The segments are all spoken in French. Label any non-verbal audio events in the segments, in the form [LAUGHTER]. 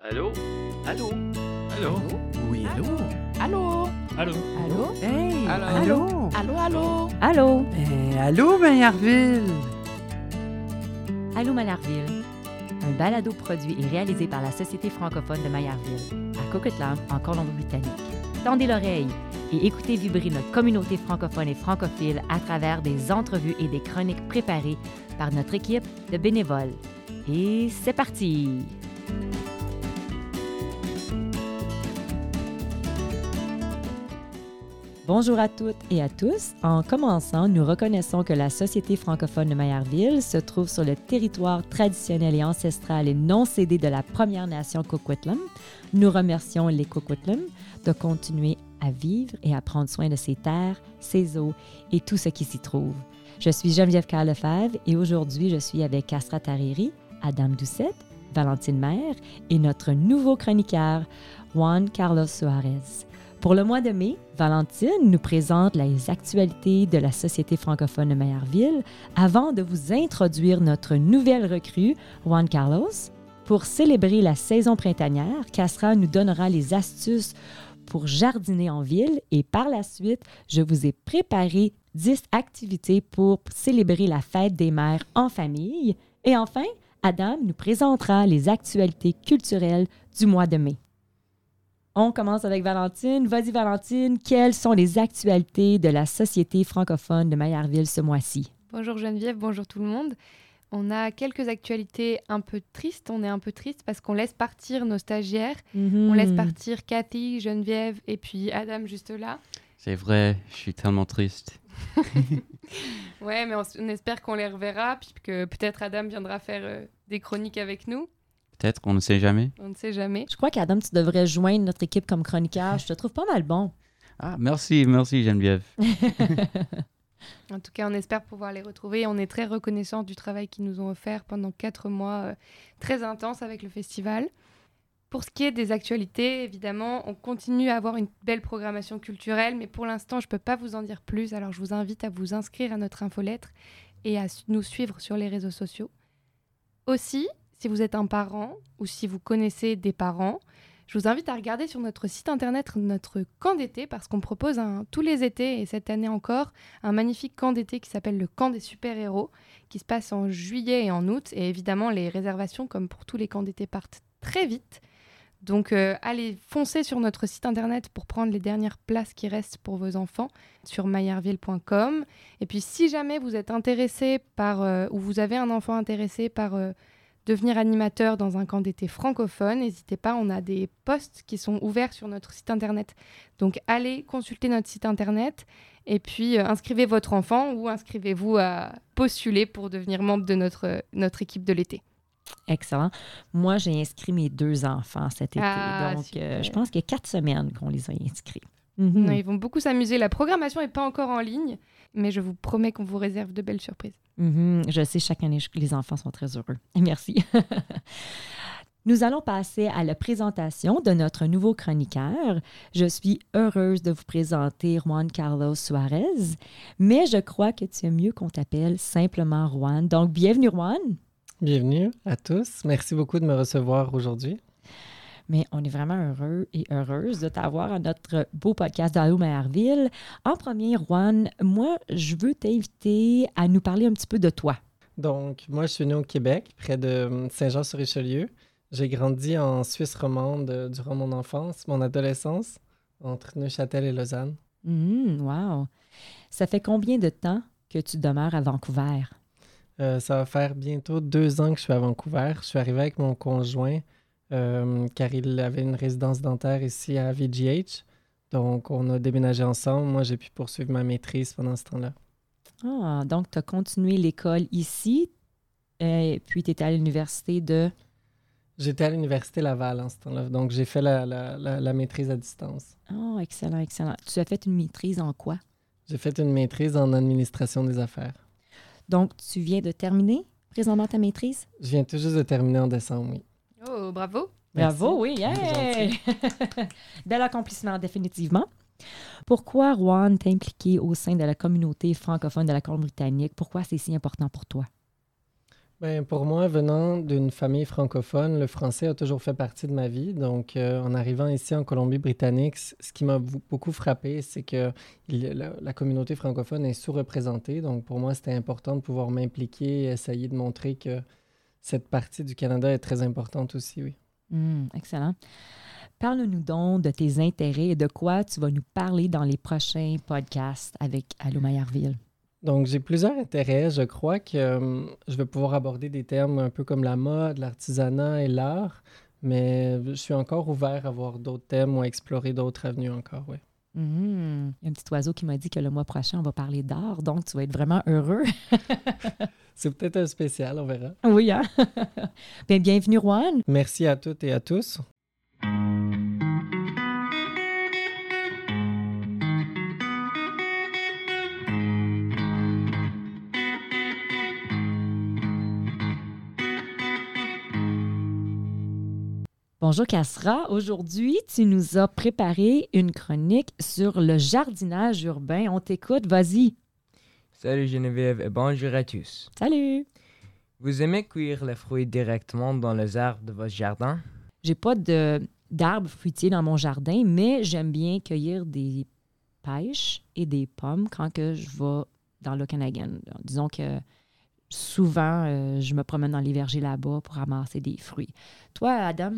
Allô? Allô? Allô? Oui, allô? Allô? Allô? Allô? Hey! Allô? Allô? Allô, allô? Allô? Eh, allô, Maillardville? Allô Maillardville, un balado produit et réalisé par la Société francophone de Maillardville, à Coquitlam, en Colombie-Britannique. Tendez l'oreille et écoutez vibrer notre communauté francophone et francophile à travers des entrevues et des chroniques préparées par notre équipe de bénévoles. Et c'est parti! Bonjour à toutes et à tous. En commençant, nous reconnaissons que la Société francophone de Maillardville se trouve sur le territoire traditionnel et ancestral et non cédé de la Première Nation Coquitlam. Nous remercions les Coquitlam de continuer à vivre et à prendre soin de ses terres, ses eaux et tout ce qui s'y trouve. Je suis Geneviève Carlefebvre et aujourd'hui, je suis avec Castra Tariri, Adam Doucette, Valentine Maire et notre nouveau chroniqueur, Juan Carlos Suarez. Pour le mois de mai, Valentine nous présente les actualités de la Société francophone de Maillardville avant de vous introduire notre nouvelle recrue, Juan Carlos. Pour célébrer la saison printanière, Castra nous donnera les astuces pour jardiner en ville et par la suite, je vous ai préparé 10 activités pour célébrer la fête des mères en famille. Et enfin, Adam nous présentera les actualités culturelles du mois de mai. On commence avec Valentine. Vas-y, Valentine, quelles sont les actualités de la Société francophone de Maillardville ce mois-ci? Bonjour Geneviève, bonjour tout le monde. On a quelques actualités un peu tristes. On est un peu triste parce qu'on laisse partir nos stagiaires. On laisse partir Cathy, Geneviève et puis Adam juste là. C'est vrai, je suis tellement triste. [LAUGHS] Ouais, mais on espère qu'on les reverra, puis que peut-être Adam viendra faire euh, des chroniques avec nous. Peut-être, on ne sait jamais. On ne sait jamais. Je crois qu'Adam, tu devrais joindre notre équipe comme chroniqueur. [LAUGHS] Je te trouve pas mal bon. Ah, merci, merci Geneviève. [LAUGHS] En tout cas, on espère pouvoir les retrouver. On est très reconnaissants du travail qu'ils nous ont offert pendant quatre mois euh, très intenses avec le festival. Pour ce qui est des actualités, évidemment, on continue à avoir une belle programmation culturelle, mais pour l'instant, je ne peux pas vous en dire plus. Alors, je vous invite à vous inscrire à notre infolettre et à nous suivre sur les réseaux sociaux. Aussi, si vous êtes un parent ou si vous connaissez des parents, je vous invite à regarder sur notre site internet notre camp d'été parce qu'on propose tous les étés et cette année encore un magnifique camp d'été qui s'appelle le camp des super-héros qui se passe en juillet et en août. Et évidemment, les réservations, comme pour tous les camps d'été, partent très vite. Donc, euh, allez foncer sur notre site internet pour prendre les dernières places qui restent pour vos enfants sur maillardville.com. Et puis, si jamais vous êtes intéressé par, euh, ou vous avez un enfant intéressé par euh, devenir animateur dans un camp d'été francophone, n'hésitez pas, on a des postes qui sont ouverts sur notre site internet. Donc, allez consulter notre site internet et puis euh, inscrivez votre enfant ou inscrivez-vous à postuler pour devenir membre de notre, notre équipe de l'été. Excellent. Moi, j'ai inscrit mes deux enfants cet été. Ah, donc, euh, je pense qu'il y a quatre semaines qu'on les a inscrits. Non, Mhm. ils vont beaucoup s'amuser. La programmation n'est pas encore en ligne, mais je vous promets qu'on vous réserve de belles surprises. Mhm. Je sais, chaque année, les enfants sont très heureux. [LAUGHS] Merci. [LAUGHS] Nous allons passer à la présentation de notre nouveau chroniqueur. Je suis heureuse de vous présenter Juan Carlos Suarez, mais je crois que tu es mieux qu'on t'appelle simplement Juan. Donc, bienvenue Juan. Bienvenue à tous. Merci beaucoup de me recevoir aujourd'hui. Mais on est vraiment heureux et heureuse de t'avoir à notre beau podcast d'Allo Maillardville. En premier, Juan, moi, je veux t'inviter à nous parler un petit peu de toi. Donc, moi, je suis né au Québec, près de hum, Saint-Jean-sur-Richelieu. J'ai grandi en Suisse romande euh, durant mon enfance, mon adolescence, entre Neuchâtel et Lausanne. Hum, wow. Ça fait combien de temps que tu demeures à Vancouver? Euh, ça va faire bientôt deux ans que je suis à Vancouver. Je suis arrivé avec mon conjoint car il avait une résidence dentaire ici à VGH. Donc, on a déménagé ensemble. Moi, j'ai pu poursuivre ma maîtrise pendant ce temps-là. Ah, donc tu as continué l'école ici, et puis tu étais à l'université de... J'étais à l'Université Laval en ce temps-là. Donc, j'ai fait la, la- la- la maîtrise à distance. Oh, excellent, excellent. Tu as fait une maîtrise en quoi? J'ai fait une maîtrise en administration des affaires. Donc, tu viens de terminer présentement ta maîtrise? Je viens tout juste de terminer en décembre, oui. Oh, bravo! Merci. Bravo, oui, hey! [LAUGHS] Bel accomplissement, définitivement. Pourquoi, Juan, t'es impliqué au sein de la communauté francophone de la Colombie-Britannique? Pourquoi c'est si important pour toi? Ben, pour moi, venant d'une famille francophone, le français a toujours fait partie de ma vie. Donc, euh, en arrivant ici en Colombie-Britannique, ce qui m'a beaucoup frappé, c'est que il la communauté francophone est sous-représentée. Donc, pour moi, c'était important de pouvoir m'impliquer et essayer de montrer que cette partie du Canada est très importante aussi, oui. Hmm, excellent. Parle-nous donc de tes intérêts et de quoi tu vas nous parler dans les prochains podcasts avec Allô Maillardville. Donc, j'ai plusieurs intérêts. Je crois que euh, je vais pouvoir aborder des termes un peu comme la mode, l'artisanat et l'art, mais je suis encore ouvert à voir d'autres thèmes ou à explorer d'autres avenues encore, oui. Mhm. Il y a un petit oiseau qui m'a dit que le mois prochain, on va parler d'art, donc tu vas être vraiment heureux. [LAUGHS] C'est peut-être un spécial, on verra. oui, hein? [LAUGHS] Bien, bienvenue, Juan. Merci à toutes et à tous. Bonjour, Cassera. Aujourd'hui, tu nous as préparé une chronique sur le jardinage urbain. On t'écoute, vas-y. Salut Geneviève et bonjour à tous. Salut. Vous aimez cueillir les fruits directement dans les arbres de votre jardin? J'ai pas de d'arbres fruitiers dans mon jardin, mais j'aime bien cueillir des pêches et des pommes quand que je vais dans l'Okanagan. Disons que souvent, euh, je me promène dans les vergers là-bas pour ramasser des fruits. Toi, Adam?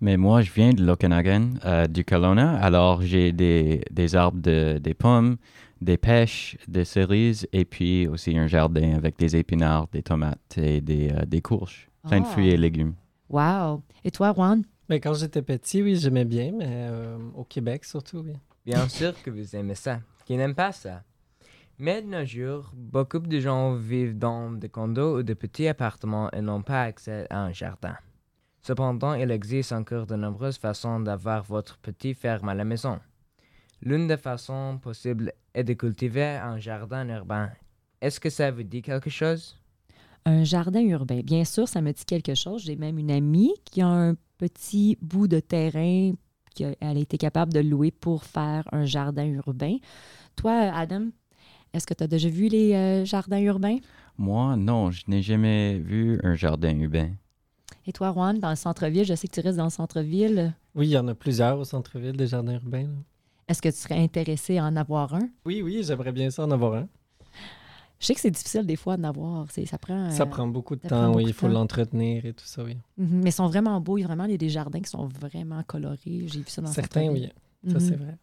Mais moi, je viens de l'Okanagan, euh, du Kelowna. Alors, j'ai des, des arbres, de, des pommes, des pêches, des cerises et puis aussi un jardin avec des épinards, des tomates et des, euh, des courges. Plein de Ah. fruits et légumes. Wow! Et toi, Juan? Mais quand j'étais petit, oui, j'aimais bien, mais euh, au Québec surtout, oui. Bien sûr que vous aimez ça. Qui n'aime pas ça? Mais de nos jours, beaucoup de gens vivent dans des condos ou de petits appartements et n'ont pas accès à un jardin. Cependant, il existe encore de nombreuses façons d'avoir votre petit ferme à la maison. L'une des façons possibles est de cultiver un jardin urbain. Est-ce que ça vous dit quelque chose? Un jardin urbain. Bien sûr, ça me dit quelque chose. J'ai même une amie qui a un petit bout de terrain qu'elle a été capable de louer pour faire un jardin urbain. Toi, Adam, est-ce que tu as déjà vu les euh, jardins urbains? Moi, non, je n'ai jamais vu un jardin urbain. Et toi, Juan, dans le centre-ville, je sais que tu restes dans le centre-ville. Oui, il y en a plusieurs au centre-ville, des jardins urbains. là. Est-ce que tu serais intéressé à en avoir un? Oui, oui, j'aimerais bien ça en avoir un. Je sais que c'est difficile des fois d'en avoir. C'est- Ça prend. Ça euh, prend beaucoup de ça temps, oui, il faut temps. l'entretenir et tout ça, oui. mhm, Mais ils sont vraiment beaux. Il y a vraiment des, des jardins qui sont vraiment colorés. J'ai vu ça dans le Certains, oui, ça c'est vrai.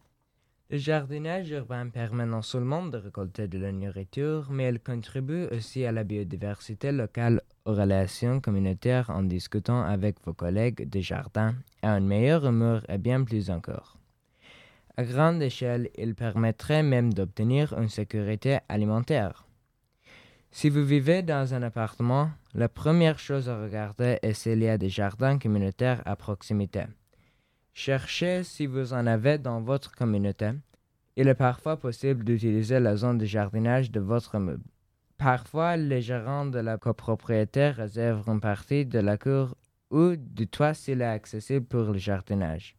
Le jardinage urbain permet non seulement de récolter de la nourriture, mais il contribue aussi à la biodiversité locale, aux relations communautaires en discutant avec vos collègues de jardin, à une meilleure humeur et bien plus encore. À grande échelle, il permettrait même d'obtenir une sécurité alimentaire. Si vous vivez dans un appartement, la première chose à regarder est s'il y a des jardins communautaires à proximité. Cherchez si vous en avez dans votre communauté. Il est parfois possible d'utiliser la zone de jardinage de votre immeuble. Parfois, les gérants de la copropriété réservent une partie de la cour ou du toit s'il est accessible pour le jardinage.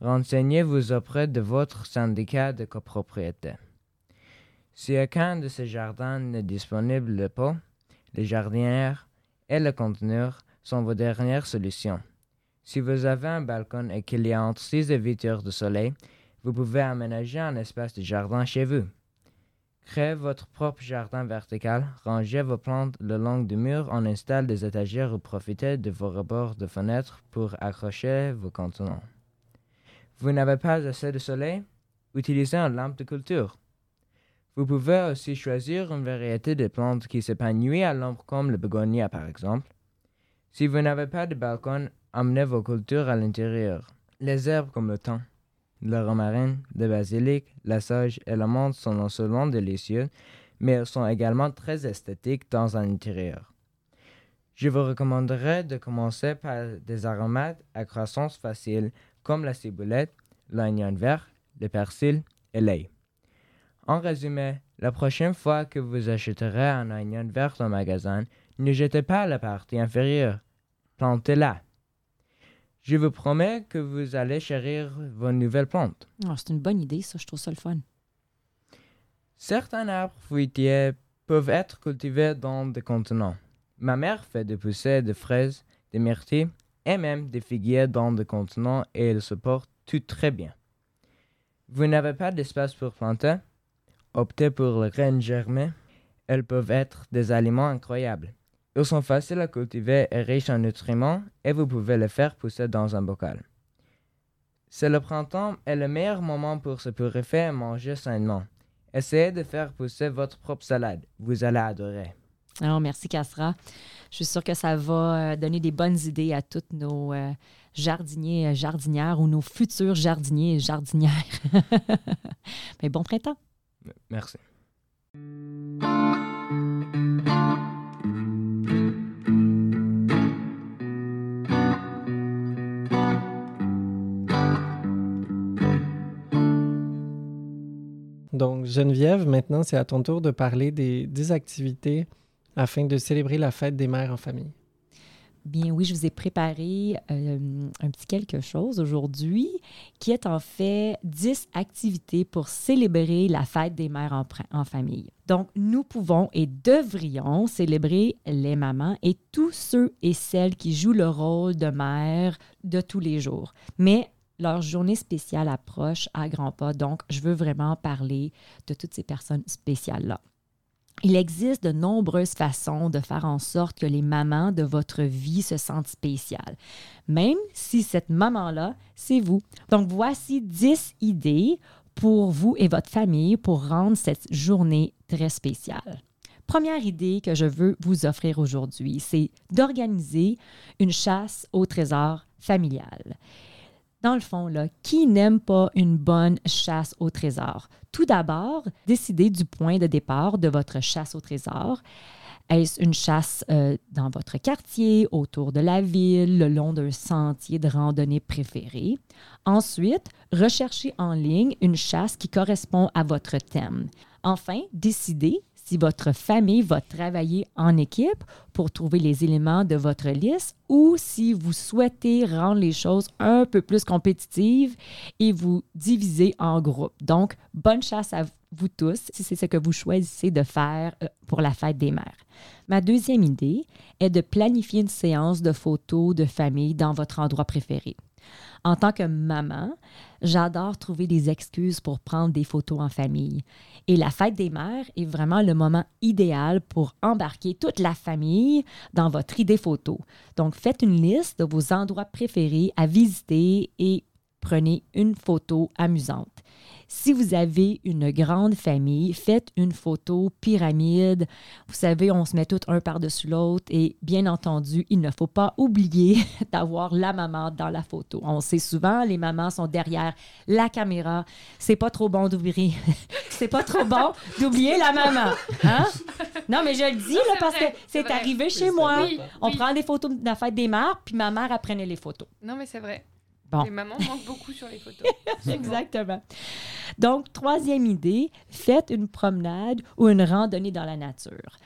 Renseignez-vous auprès de votre syndicat de copropriété. Si aucun de ces jardins n'est disponible pas, les jardinières et le conteneur sont vos dernières solutions. Si vous avez un balcon et qu'il y a entre 6 et 8 heures de soleil, vous pouvez aménager un espace de jardin chez vous. Créez votre propre jardin vertical, rangez vos plantes le long du mur, on installe des étagères ou profitez de vos rebords de fenêtres pour accrocher vos contenants. Vous n'avez pas assez de soleil? Utilisez une lampe de culture. Vous pouvez aussi choisir une variété de plantes qui s'épanouit à l'ombre comme le bégonia par exemple. Si vous n'avez pas de balcon, amenez vos cultures à l'intérieur. Les herbes comme le thym, le romarin, le basilic, la sauge et la menthe sont non seulement délicieux, mais elles sont également très esthétiques dans un intérieur. Je vous recommanderais de commencer par des aromates à croissance facile comme la ciboulette, l'oignon vert, le persil et l'ail. En résumé, la prochaine fois que vous achèterez un oignon vert au magasin, ne jetez pas la partie inférieure. Plantez-la. Je vous promets que vous allez chérir vos nouvelles plantes. Ah, c'est une bonne idée, ça. Je trouve ça le fun. Certains arbres fruitiers peuvent être cultivés dans des contenants. Ma mère fait des poussées de fraises, des myrtilles et même des figuiers dans le contenants et elles se portent tout très bien. Vous n'avez pas d'espace pour planter Optez pour les graines germées. Elles peuvent être des aliments incroyables. Ils sont faciles à cultiver et riches en nutriments et vous pouvez les faire pousser dans un bocal. C'est le printemps et le meilleur moment pour se purifier et manger sainement. Essayez de faire pousser votre propre salade. Vous allez adorer. Alors, merci, Cassera. Je suis sûre que ça va euh, donner des bonnes idées à tous nos euh, jardiniers, jardinières ou nos futurs jardiniers et jardinières. [LAUGHS] Mais bon printemps. Merci. Donc, Geneviève, maintenant, c'est à ton tour de parler des, des activités afin de célébrer la fête des mères en famille. Bien oui, je vous ai préparé euh, un petit quelque chose aujourd'hui qui est en fait 10 activités pour célébrer la fête des mères en, en, famille. Donc, nous pouvons et devrions célébrer les mamans et tous ceux et celles qui jouent le rôle de mère de tous les jours. Mais leur journée spéciale approche à grands pas, donc je veux vraiment parler de toutes ces personnes spéciales-là. Il existe de nombreuses façons de faire en sorte que les mamans de votre vie se sentent spéciales, même si cette maman-là, c'est vous. Donc voici 10 idées pour vous et votre famille pour rendre cette journée très spéciale. Première idée que je veux vous offrir aujourd'hui, c'est d'organiser une chasse au trésor familial. Dans le fond, qui n'aime pas une bonne chasse au trésor? Tout d'abord, décidez du point de départ de votre chasse au trésor. Est-ce une chasse euh, dans votre quartier, autour de la ville, le long d'un sentier de randonnée préféré? Ensuite, recherchez en ligne une chasse qui correspond à votre thème. Enfin, décidez si votre famille va travailler en équipe pour trouver les éléments de votre liste ou si vous souhaitez rendre les choses un peu plus compétitives et vous diviser en groupes. Donc, bonne chasse à vous tous si c'est ce que vous choisissez de faire euh, pour la fête des mères. Ma deuxième idée est de planifier une séance de photos de famille dans votre endroit préféré. En tant que maman, j'adore trouver des excuses pour prendre des photos en famille. Et la fête des mères est vraiment le moment idéal pour embarquer toute la famille dans votre idée photo. Donc, faites une liste de vos endroits préférés à visiter et prenez une photo amusante. Si vous avez une grande famille, faites une photo pyramide. Vous savez, on se met tout un par-dessus l'autre et bien entendu, il ne faut pas oublier [LAUGHS] d'avoir la maman dans la photo. On sait souvent, les mamans sont derrière la caméra. C'est pas trop bon d'oublier. [LAUGHS] c'est pas trop bon d'oublier la maman. Hein? Non, mais je le dis là, parce que c'est arrivé chez moi. Oui, on oui. prend des photos de la fête des mères, puis ma mère apprenait les photos. Non, mais c'est vrai. Bon. Les mamans manquent beaucoup sur les photos. [LAUGHS] Exactement. Donc, troisième idée, faites une promenade ou une randonnée dans la nature.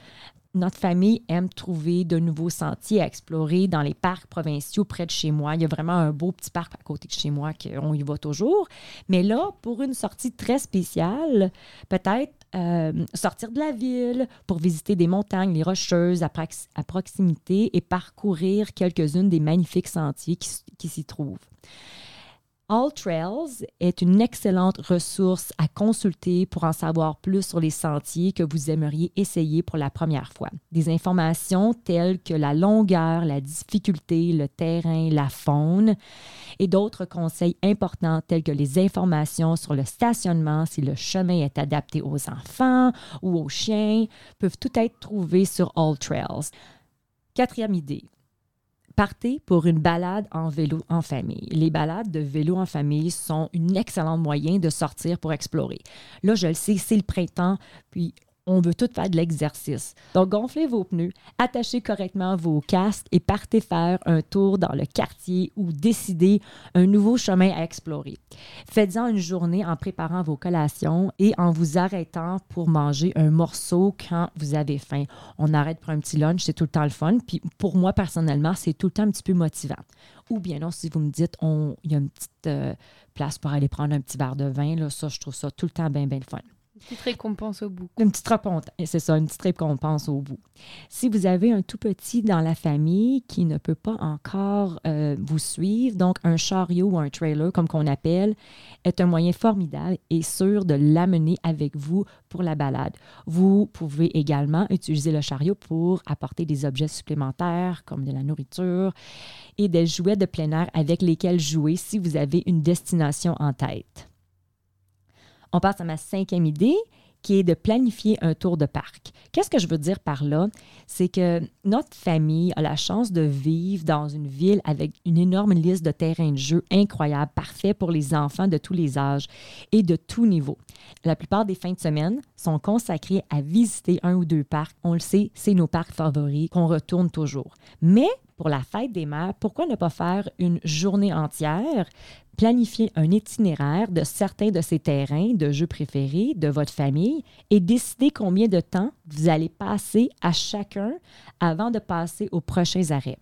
Notre famille aime trouver de nouveaux sentiers à explorer dans les parcs provinciaux près de chez moi. Il y a vraiment un beau petit parc à côté de chez moi qu'on y va toujours. Mais là, pour une sortie très spéciale, peut-être euh, sortir de la ville pour visiter des montagnes, les rocheuses à, à proximité et parcourir quelques-unes des magnifiques sentiers qui, qui s'y trouvent. All Trails est une excellente ressource à consulter pour en savoir plus sur les sentiers que vous aimeriez essayer pour la première fois. Des informations telles que la longueur, la difficulté, le terrain, la faune et d'autres conseils importants tels que les informations sur le stationnement, si le chemin est adapté aux enfants ou aux chiens, peuvent tout être trouvés sur All Trails. Quatrième idée, Partez pour une balade en vélo en famille. Les balades de vélo en famille sont un excellent moyen de sortir pour explorer. Là, je le sais, c'est le printemps, puis on veut tout faire de l'exercice. Donc, gonflez vos pneus, attachez correctement vos casques et partez faire un tour dans le quartier ou décidez un nouveau chemin à explorer. Faites-en une journée en préparant vos collations et en vous arrêtant pour manger un morceau quand vous avez faim. On arrête pour un petit lunch, c'est tout le temps le fun. Puis pour moi, personnellement, c'est tout le temps un petit peu motivant. Ou bien non, si vous me dites, il y a une petite euh, place pour aller prendre un petit verre de vin, là, ça, je trouve ça tout le temps bien, bien le fun. Petite récompense au bout. Une petite récompense, c'est ça, une petite récompense au bout. Si vous avez un tout petit dans la famille qui ne peut pas encore euh, vous suivre, donc un chariot ou un trailer, comme qu'on appelle, est un moyen formidable et sûr de l'amener avec vous pour la balade. Vous pouvez également utiliser le chariot pour apporter des objets supplémentaires comme de la nourriture et des jouets de plein air avec lesquels jouer si vous avez une destination en tête. On passe à ma cinquième idée qui est de planifier un tour de parc. Qu'est-ce que je veux dire par là? C'est que notre famille a la chance de vivre dans une ville avec une énorme liste de terrains de jeu incroyables, parfaits pour les enfants de tous les âges et de tous niveaux. La plupart des fins de semaine sont consacrées à visiter un ou deux parcs. On le sait, c'est nos parcs favoris qu'on retourne toujours. Mais pour la fête des mères, pourquoi ne pas faire une journée entière, planifier un itinéraire de certains de ces terrains de jeux préférés de votre famille et décider combien de temps vous allez passer à chacun avant de passer aux prochains arrêts?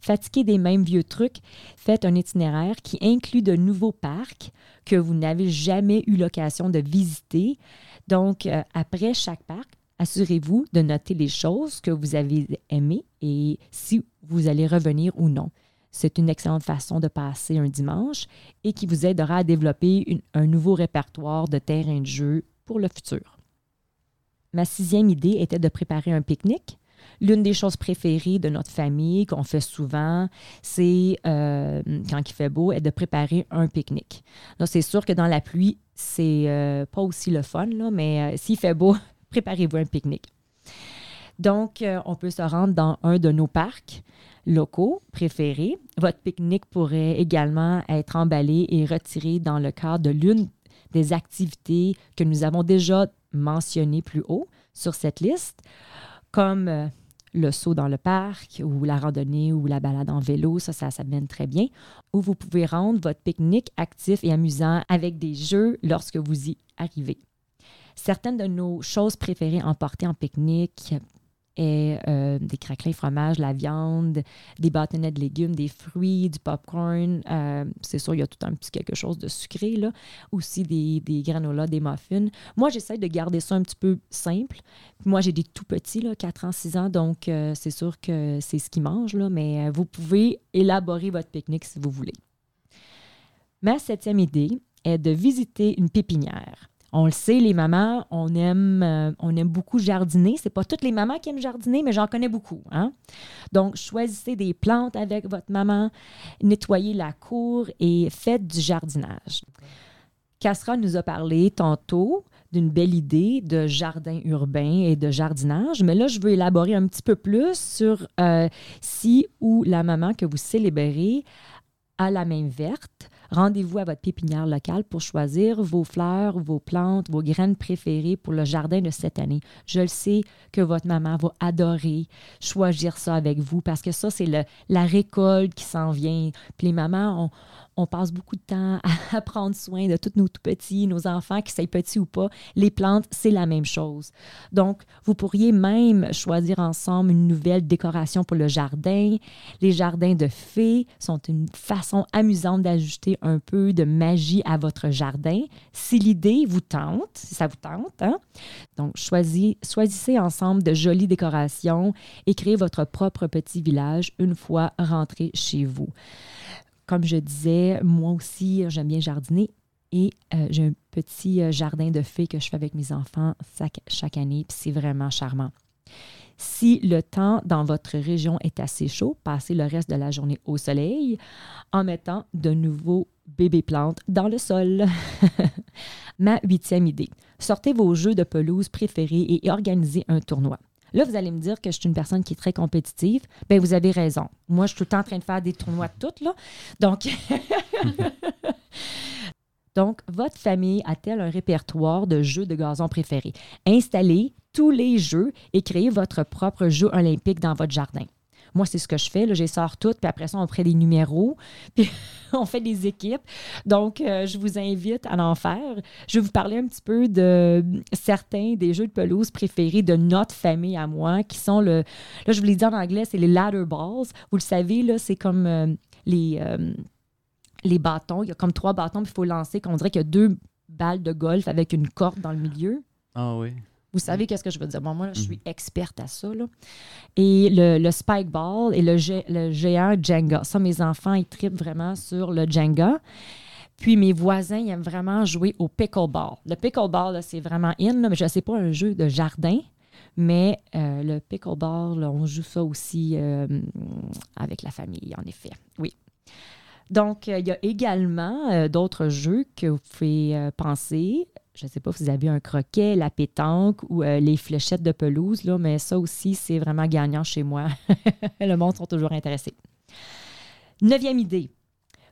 Fatigué des mêmes vieux trucs, faites un itinéraire qui inclut de nouveaux parcs que vous n'avez jamais eu l'occasion de visiter. Donc, euh, après chaque parc, assurez-vous de noter les choses que vous avez aimées et si vous allez revenir ou non. C'est une excellente façon de passer un dimanche et qui vous aidera à développer un nouveau répertoire de terrain de jeu pour le futur. Ma sixième idée était de préparer un pique-nique. L'une des choses préférées de notre famille qu'on fait souvent, c'est euh, quand il fait beau, est de préparer un pique-nique. C'est sûr que dans la pluie, c'est euh, pas aussi le fun, là, mais euh, s'il fait beau, préparez-vous un pique-nique. Donc, euh, on peut se rendre dans un de nos parcs locaux préférés. Votre pique-nique pourrait également être emballé et retiré dans le cadre de l'une des activités que nous avons déjà mentionnées plus haut sur cette liste, comme euh, le saut dans le parc ou la randonnée ou la balade en vélo, ça, ça, ça mène très bien. Ou vous pouvez rendre votre pique-nique actif et amusant avec des jeux lorsque vous y arrivez. Certaines de nos choses préférées emportées en pique-nique est euh, des craquelins fromage, la viande, des bâtonnets de légumes, des fruits, du popcorn. Euh, c'est sûr, il y a tout un petit quelque chose de sucré, là. Aussi des, des granolas, des muffins. Moi, j'essaie de garder ça un petit peu simple. Moi, j'ai des tout petits, là, 4 ans, 6 ans, donc euh, c'est sûr que c'est ce qu'ils mangent, là, mais vous pouvez élaborer votre pique-nique si vous voulez. Ma septième idée est de visiter une pépinière. On le sait, les mamans, on aime, euh, on aime beaucoup jardiner. C'est pas toutes les mamans qui aiment jardiner, mais j'en connais beaucoup. Hein? Donc, choisissez des plantes avec votre maman, nettoyez la cour et faites du jardinage. Cassera nous a parlé tantôt d'une belle idée de jardin urbain et de jardinage, mais là, je veux élaborer un petit peu plus sur euh, si ou la maman que vous célébrez a la main verte Rendez-vous à votre pépinière locale pour choisir vos fleurs, vos plantes, vos graines préférées pour le jardin de cette année. Je le sais que votre maman va adorer choisir ça avec vous parce que ça, c'est la récolte qui s'en vient. Puis les mamans, ont on passe beaucoup de temps à, [LAUGHS] prendre soin de tous nos tout petits, nos enfants, qui soient petits ou pas. Les plantes, c'est la même chose. Donc, vous pourriez même choisir ensemble une nouvelle décoration pour le jardin. Les jardins de fées sont une façon amusante d'ajouter un peu de magie à votre jardin. Si l'idée vous tente, si ça vous tente, hein? donc choisissez ensemble de jolies décorations et créez votre propre petit village une fois rentré chez vous. Comme je disais, moi aussi, j'aime bien jardiner et euh, j'ai un petit euh, jardin de fées que je fais avec mes enfants chaque, année, puis c'est vraiment charmant. Si le temps dans votre région est assez chaud, passez le reste de la journée au soleil en mettant de nouveaux bébés plantes dans le sol. [LAUGHS] Ma huitième idée. Sortez vos jeux de pelouse préférés et organisez un tournoi. Là, vous allez me dire que je suis une personne qui est très compétitive. Bien, vous avez raison. Moi, je suis tout le temps en train de faire des tournois de toutes, là. Donc, [LAUGHS] Donc, votre famille a-t-elle un répertoire de jeux de gazon préférés? Installez tous les jeux et créez votre propre jeu olympique dans votre jardin. Moi, c'est ce que je fais. Là, j'ai sors toutes, puis après ça, on prend des numéros, [LAUGHS] puis on fait des équipes. Donc, euh, je vous invite à en faire. Je vais vous parler un petit peu de certains des jeux de pelouse préférés de notre famille à moi, qui sont le. Là, je vous l'ai dit en anglais, c'est les ladder balls. Vous le savez, là, c'est comme euh, les. Euh, les bâtons, il y a comme trois bâtons, puis il faut lancer, qu'on dirait qu'il y a deux balle de golf avec une corde dans le milieu. Ah oui. Vous savez qu'est-ce que je veux dire? Bon, moi, là, je suis experte à ça. Là. Et le, le spike ball et le, gé- le géant Jenga. Ça, mes enfants, ils trippent vraiment sur le Jenga. Puis mes voisins, ils aiment vraiment jouer au pickleball. Le pickleball, là, c'est vraiment in, là, mais je ne sais pas un jeu de jardin. Mais euh, le pickleball, là, on joue ça aussi euh, avec la famille, en effet. Oui. Donc, euh, il y a également d'autres jeux que vous pouvez penser. Je ne sais pas si vous avez un croquet, la pétanque ou euh, les fléchettes de pelouse, là, mais ça aussi, c'est vraiment gagnant chez moi. [LAUGHS] Le monde sont toujours intéressés. Neuvième idée.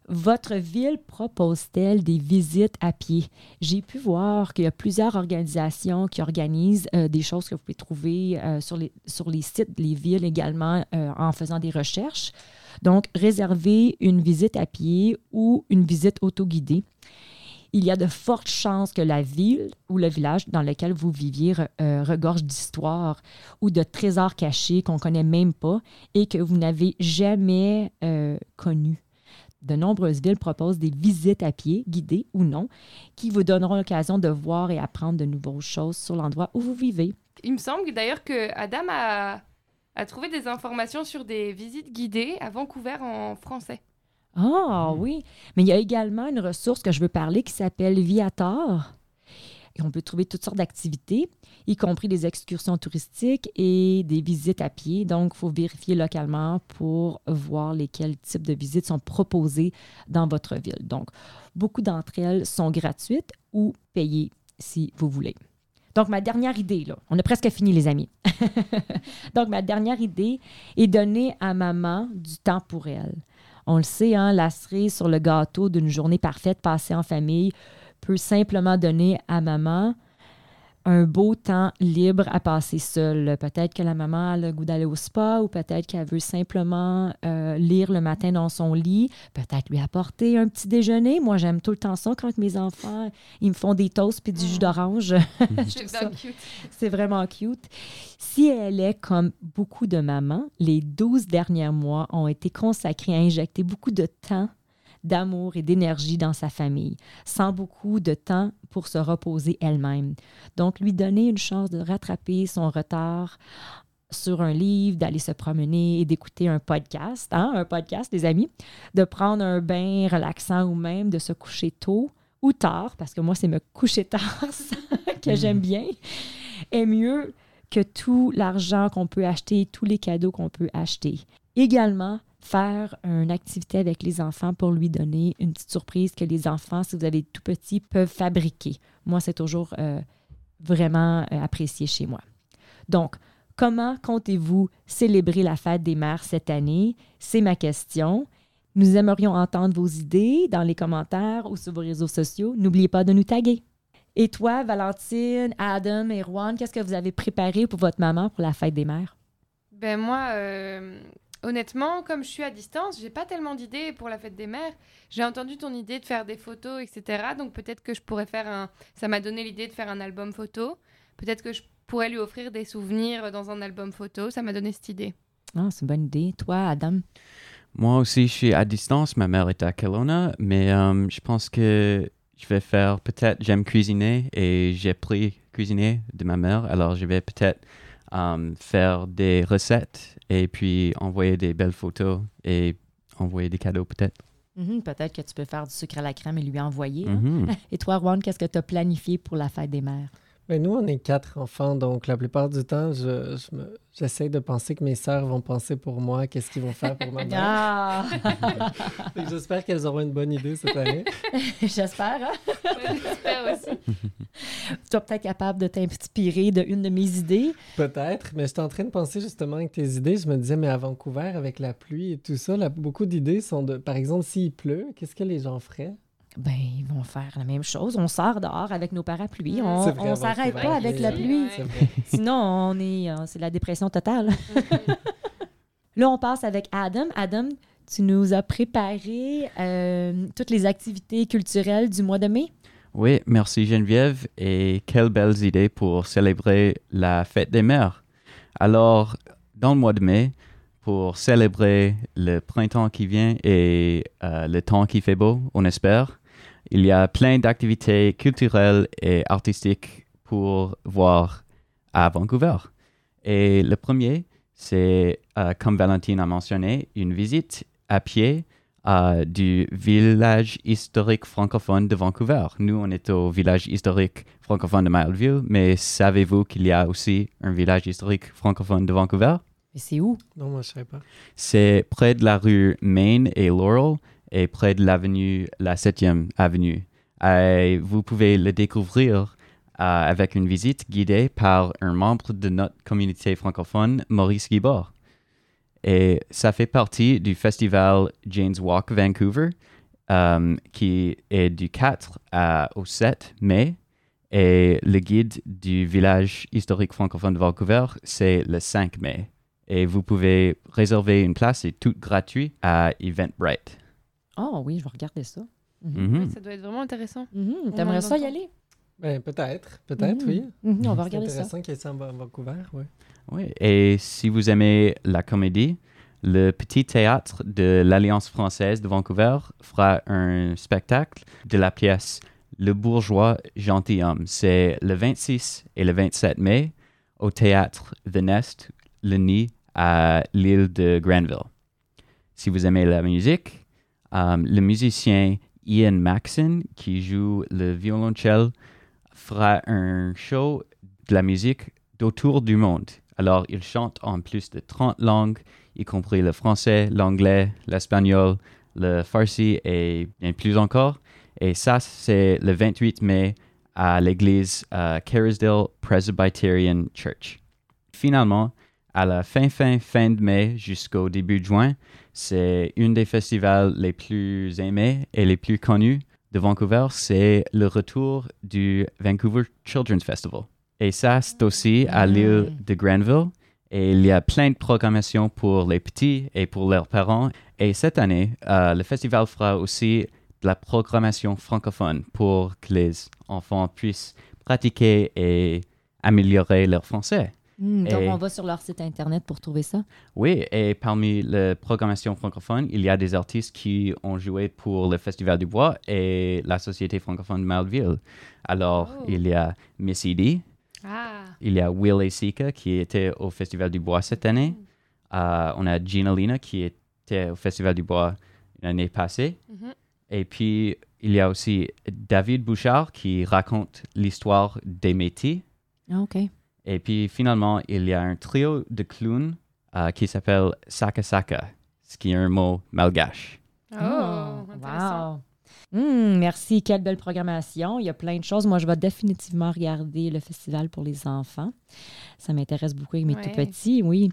Votre ville propose-t-elle des visites à pied? J'ai pu voir qu'il y a plusieurs organisations qui organisent euh, des choses que vous pouvez trouver euh, sur, les, sur les sites des villes également en faisant des recherches. Donc, réservez une visite à pied ou une visite autoguidée. Il y a de fortes chances que la ville ou le village dans lequel vous viviez euh, regorge d'histoires ou de trésors cachés qu'on ne connaît même pas et que vous n'avez jamais euh, connus. De nombreuses villes proposent des visites à pied, guidées ou non, qui vous donneront l'occasion de voir et apprendre de nouvelles choses sur l'endroit où vous vivez. Il me semble d'ailleurs que Adam a trouvé des informations sur des visites guidées à Vancouver en français. Ah oui, mais il y a également une ressource que je veux parler qui s'appelle Viator. Et on peut trouver toutes sortes d'activités, y compris des excursions touristiques et des visites à pied. Donc, il faut vérifier localement pour voir lesquels types de visites sont proposés dans votre ville. Donc, beaucoup d'entre elles sont gratuites ou payées si vous voulez. Donc, ma dernière idée, là, on a presque fini, les amis. [LAUGHS] Donc, ma dernière idée est donner à maman du temps pour elle. On le sait, hein, la cerise sur le gâteau d'une journée parfaite passée en famille peut simplement donner à maman un beau temps libre à passer seule. Peut-être que la maman a le goût d'aller au spa ou peut-être qu'elle veut simplement euh, lire le matin dans son lit, peut-être lui apporter un petit déjeuner. Moi, j'aime tout le temps ça quand mes enfants, ils me font des toasts puis du jus d'orange. [LAUGHS] Je C'est trouve ça- bien cute. c'est vraiment cute. Si elle est comme beaucoup de mamans, les 12 derniers mois ont été consacrés à injecter beaucoup de temps, d'amour et d'énergie dans sa famille, sans beaucoup de temps pour se reposer elle-même. Donc, lui donner une chance de rattraper son retard sur un livre, d'aller se promener et d'écouter un podcast, hein, un podcast, les amis, de prendre un bain relaxant ou même de se coucher tôt ou tard, parce que moi, c'est me coucher tard [LAUGHS] ça, que j'aime bien, est mieux que tout l'argent qu'on peut acheter, tous les cadeaux qu'on peut acheter. Également, faire une activité avec les enfants pour lui donner une petite surprise que les enfants, si vous avez tout petit, peuvent fabriquer. Moi, c'est toujours euh, vraiment euh, apprécié chez moi. Donc, comment comptez-vous célébrer la fête des mères cette année? C'est ma question. Nous aimerions entendre vos idées dans les commentaires ou sur vos réseaux sociaux. N'oubliez pas de nous taguer. Et toi, Valentine, Adam et Juan, qu'est-ce que vous avez préparé pour votre maman pour la fête des mères? Ben moi, euh, honnêtement, comme je suis à distance, j'ai pas tellement d'idées pour la fête des mères. J'ai entendu ton idée de faire des photos, etc. Donc peut-être que je pourrais faire un. Ça m'a donné l'idée de faire un album photo. Peut-être que je pourrais lui offrir des souvenirs dans un album photo. Ça m'a donné cette idée. Ah, c'est une bonne idée. Toi, Adam? Moi aussi, je suis à distance. Ma mère est à Kelowna, mais euh, je pense que je vais faire peut-être, j'aime cuisiner et j'ai appris à cuisiner de ma mère. Alors, je vais peut-être euh, faire des recettes et puis envoyer des belles photos et envoyer des cadeaux peut-être. Mhm, Peut-être que tu peux faire du sucre à la crème et lui envoyer. hein? Mhm. [LAUGHS] Et toi, Juan, qu'est-ce que tu as planifié pour la fête des mères? Ben, nous, on est quatre enfants, donc la plupart du temps, je, je me- j'essaie de penser que mes sœurs vont penser pour moi, qu'est-ce qu'ils vont faire pour ma mère. Ah! [LAUGHS] J'espère qu'elles auront une bonne idée cette année. [LAUGHS] J'espère. Hein? J'espère aussi. [LAUGHS] Tu es peut-être capable de t'inspirer de une de mes idées. Peut-être, mais j'étais en train de penser justement avec tes idées. Je me disais, mais à Vancouver, avec la pluie et tout ça, là, beaucoup d'idées sont de. Par exemple, s'il pleut, qu'est-ce que les gens feraient? Ben, ils vont faire la même chose. On sort dehors avec nos parapluies. Mm. On à s'arrête pas avec la pluie. [LAUGHS] Sinon, on est, euh, c'est la dépression totale. [LAUGHS] Là, on passe avec Adam. Adam, tu nous as préparé euh, toutes les activités culturelles du mois de mai? Oui, merci Geneviève et quelles belles idées pour célébrer la fête des mères. Alors, dans le mois de mai, pour célébrer le printemps qui vient et euh, le temps qui fait beau, on espère, Il y a plein d'activités culturelles et artistiques pour voir à Vancouver. Et le premier, c'est, euh, comme Valentine a mentionné, une visite à pied euh, du village historique francophone de Vancouver. Nous, on est au village historique francophone de Mildeville, mais savez-vous qu'il y a aussi un village historique francophone de Vancouver? Mais c'est où? Non, moi, je ne savais pas. C'est près de la rue Main et Laurel et près de l'avenue, la 7e avenue. Vous pouvez le découvrir euh, avec une visite guidée par un membre de notre communauté francophone, Maurice Guibord. Et ça fait partie du festival Jane's Walk Vancouver, euh, qui est du 4 à- au 7 mai. Et le guide du village historique francophone de Vancouver, c'est le 5 mai. Et vous pouvez réserver une place, c'est tout gratuit à Eventbrite. Oh oui, je vais regarder ça. Mhm. Mhm. Oui, ça doit être vraiment intéressant. Mhm, On T'aimerais ça y aller? Ben, peut-être. Peut-être, Mhm. oui. On va C'est regarder ça. intéressant qu'il y ait ça à Va- Vancouver, oui. Oui, et si vous aimez la comédie, le petit théâtre de l'Alliance française de Vancouver fera un spectacle de la pièce Le bourgeois gentilhomme. C'est le 26 et le 27 mai au théâtre The Nest, le nid à l'île de Granville. Si vous aimez la musique, euh, le musicien Ian Maxon, qui joue le violoncelle, fera un show de la musique d'autour du monde. Alors, il chante en plus de 30 langues, y compris le français, l'anglais, l'espagnol, le farsi et bien plus encore. Et ça, c'est le 28 mai à l'église euh, Carisdale Presbyterian Church. Finalement, à la fin, fin, fin de mai jusqu'au début de juin, c'est une des festivals les plus aimés et les plus connus de Vancouver. C'est le retour du Vancouver Children's Festival. Et ça, c'est aussi à l'île de Granville. Et il y a plein de programmations pour les petits et pour leurs parents. Et cette année, euh, le festival fera aussi de la programmation francophone pour que les enfants puissent pratiquer et améliorer leur français. Hmm, donc, Et- on va sur leur site Internet pour trouver ça. Oui, et parmi la programmation francophone, il y a des artistes qui ont joué pour le Festival du Bois et la Société francophone de Malville. Alors, Oh. il y a Miss Edie, Ah, il y a Will et Sika qui était au Festival du Bois cette année. Euh, on a Gina Lina qui était au Festival du Bois l'année passée. mhm. Et puis, il y a aussi David Bouchard qui raconte l'histoire des métiers. Ah, OK. Et puis finalement, il y a un trio de clowns euh, qui s'appelle Saka Saka, ce qui est un mot malgache. Oh, intéressant. wow. Hmm, merci, quelle belle programmation. Il y a plein de choses. Moi, je vais définitivement regarder le festival pour les enfants. Ça m'intéresse beaucoup avec mes Ouais. tout petits, oui.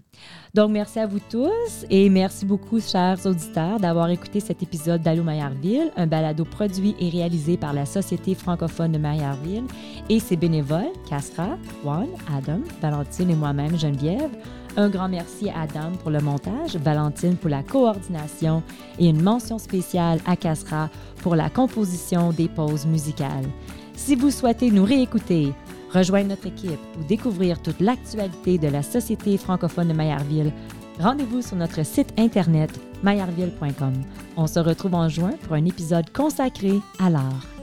Donc, merci à vous tous et merci beaucoup, chers auditeurs, d'avoir écouté cet épisode d'Allô Maillardville, un balado produit et réalisé par la Société francophone de Maillardville et ses bénévoles, Castra, Juan, Adam, Valentine et moi-même, Geneviève. Un grand merci à Adam pour le montage, Valentine pour la coordination et une mention spéciale à Castra pour la composition des pauses musicales. Si vous souhaitez nous réécouter, rejoindre notre équipe ou découvrir toute l'actualité de la Société francophone de Maillardville, rendez-vous sur notre site internet maillardville.com. On se retrouve en juin pour un épisode consacré à l'art.